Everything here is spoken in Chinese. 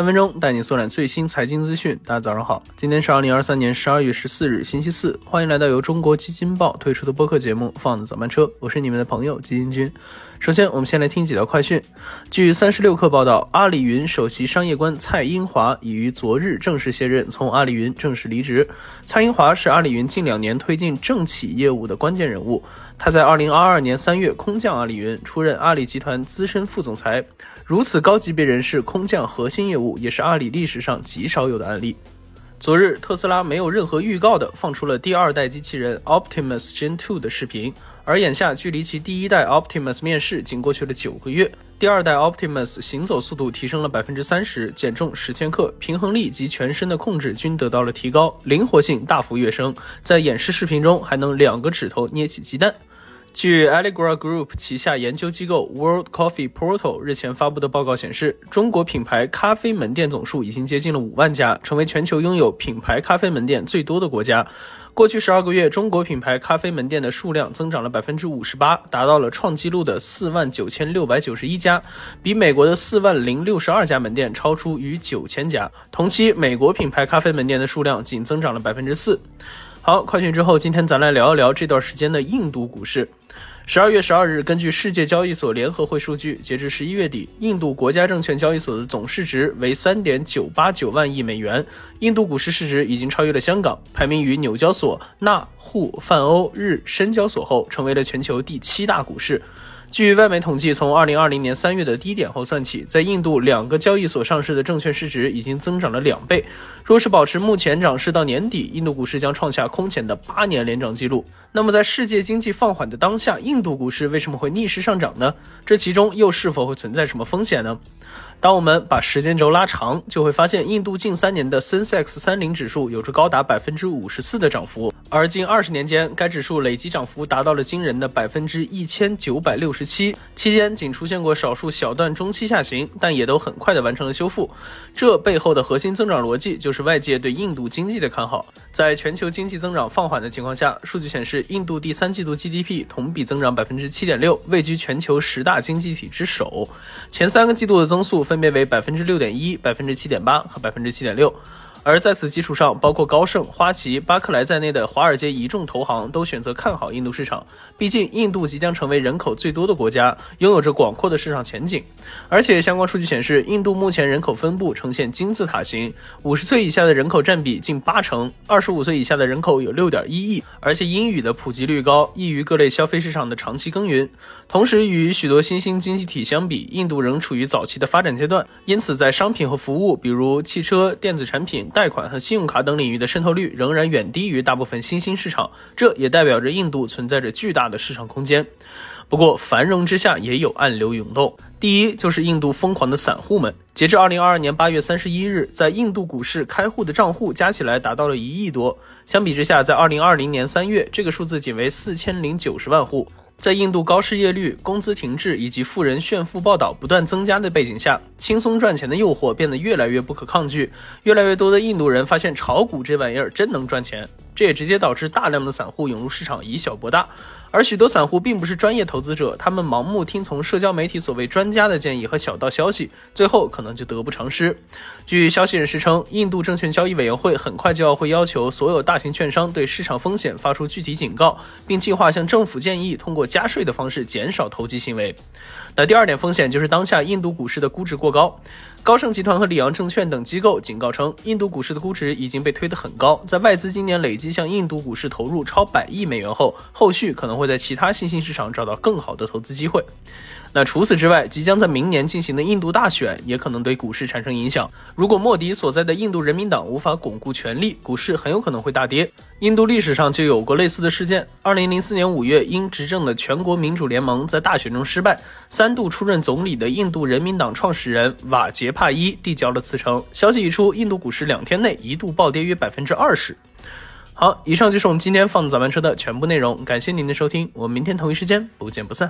三分钟带你速览最新财经资讯。大家早上好，今天是二零二三年十二月十四日，星期四。欢迎来到由中国基金报推出的播客节目《放的早班车》，我是你们的朋友基金君。首先，我们先来听几条快讯。据三十六氪报道，阿里云首席商业官蔡英华已于昨日正式卸任，从阿里云正式离职。蔡英华是阿里云近两年推进政企业务的关键人物。他在二零二二年三月空降阿里云，出任阿里集团资深副总裁。如此高级别人士空降核心业务，也是阿里历史上极少有的案例。昨日，特斯拉没有任何预告的放出了第二代机器人 Optimus Gen 2的视频，而眼下距离其第一代 Optimus 面世仅过去了九个月，第二代 Optimus 行走速度提升了百分之三十，减重十千克，平衡力及全身的控制均得到了提高，灵活性大幅跃升，在演示视频中还能两个指头捏起鸡蛋。据 Allegra Group 旗下研究机构 World Coffee Portal 日前发布的报告显示，中国品牌咖啡门店总数已经接近了五万家，成为全球拥有品牌咖啡门店最多的国家。过去十二个月，中国品牌咖啡门店的数量增长了百分之五十八，达到了创纪录的四万九千六百九十一家，比美国的四万零六十二家门店超出逾九千家。同期，美国品牌咖啡门店的数量仅增长了百分之四。好，快讯之后，今天咱来聊一聊这段时间的印度股市。十二月十二日，根据世界交易所联合会数据，截至十一月底，印度国家证券交易所的总市值为三点九八九万亿美元。印度股市市值已经超越了香港，排名于纽交所、纳、沪、泛欧、日、深交所后，成为了全球第七大股市。据外媒统计，从二零二零年三月的低点后算起，在印度两个交易所上市的证券市值已经增长了两倍。若是保持目前涨势到年底，印度股市将创下空前的八年连涨记录。那么，在世界经济放缓的当下，印度股市为什么会逆势上涨呢？这其中又是否会存在什么风险呢？当我们把时间轴拉长，就会发现，印度近三年的 Sensex 三零指数有着高达百分之五十四的涨幅，而近二十年间，该指数累计涨幅达到了惊人的百分之一千九百六十七，期间仅出现过少数小段中期下行，但也都很快的完成了修复。这背后的核心增长逻辑就是外界对印度经济的看好。在全球经济增长放缓的情况下，数据显示，印度第三季度 GDP 同比增长百分之七点六，位居全球十大经济体之首。前三个季度的增增速。分别为百分之六点一、百分之七点八和百分之七点六。而在此基础上，包括高盛、花旗、巴克莱在内的华尔街一众投行都选择看好印度市场。毕竟，印度即将成为人口最多的国家，拥有着广阔的市场前景。而且，相关数据显示，印度目前人口分布呈现金字塔形，五十岁以下的人口占比近八成，二十五岁以下的人口有六点一亿。而且，英语的普及率高，易于各类消费市场的长期耕耘。同时，与许多新兴经济体相比，印度仍处于早期的发展阶段，因此在商品和服务，比如汽车、电子产品。贷款和信用卡等领域的渗透率仍然远低于大部分新兴市场，这也代表着印度存在着巨大的市场空间。不过，繁荣之下也有暗流涌动。第一，就是印度疯狂的散户们。截至二零二二年八月三十一日，在印度股市开户的账户加起来达到了一亿多。相比之下，在二零二零年三月，这个数字仅为四千零九十万户。在印度高失业率、工资停滞以及富人炫富报道不断增加的背景下，轻松赚钱的诱惑变得越来越不可抗拒。越来越多的印度人发现炒股这玩意儿真能赚钱，这也直接导致大量的散户涌入市场，以小博大。而许多散户并不是专业投资者，他们盲目听从社交媒体所谓专家的建议和小道消息，最后可能就得不偿失。据消息人士称，印度证券交易委员会很快就要会要求所有大型券商对市场风险发出具体警告，并计划向政府建议通过加税的方式减少投机行为。那第二点风险就是当下印度股市的估值过高。高盛集团和里昂证券等机构警告称，印度股市的估值已经被推得很高。在外资今年累计向印度股市投入超百亿美元后，后续可能会在其他新兴市场找到更好的投资机会。那除此之外，即将在明年进行的印度大选也可能对股市产生影响。如果莫迪所在的印度人民党无法巩固权力，股市很有可能会大跌。印度历史上就有过类似的事件。二零零四年五月，因执政的全国民主联盟在大选中失败，三度出任总理的印度人民党创始人瓦杰帕伊递交了辞呈。消息一出，印度股市两天内一度暴跌约百分之二十。好，以上就是我们今天放早班车的全部内容，感谢您的收听，我们明天同一时间不见不散。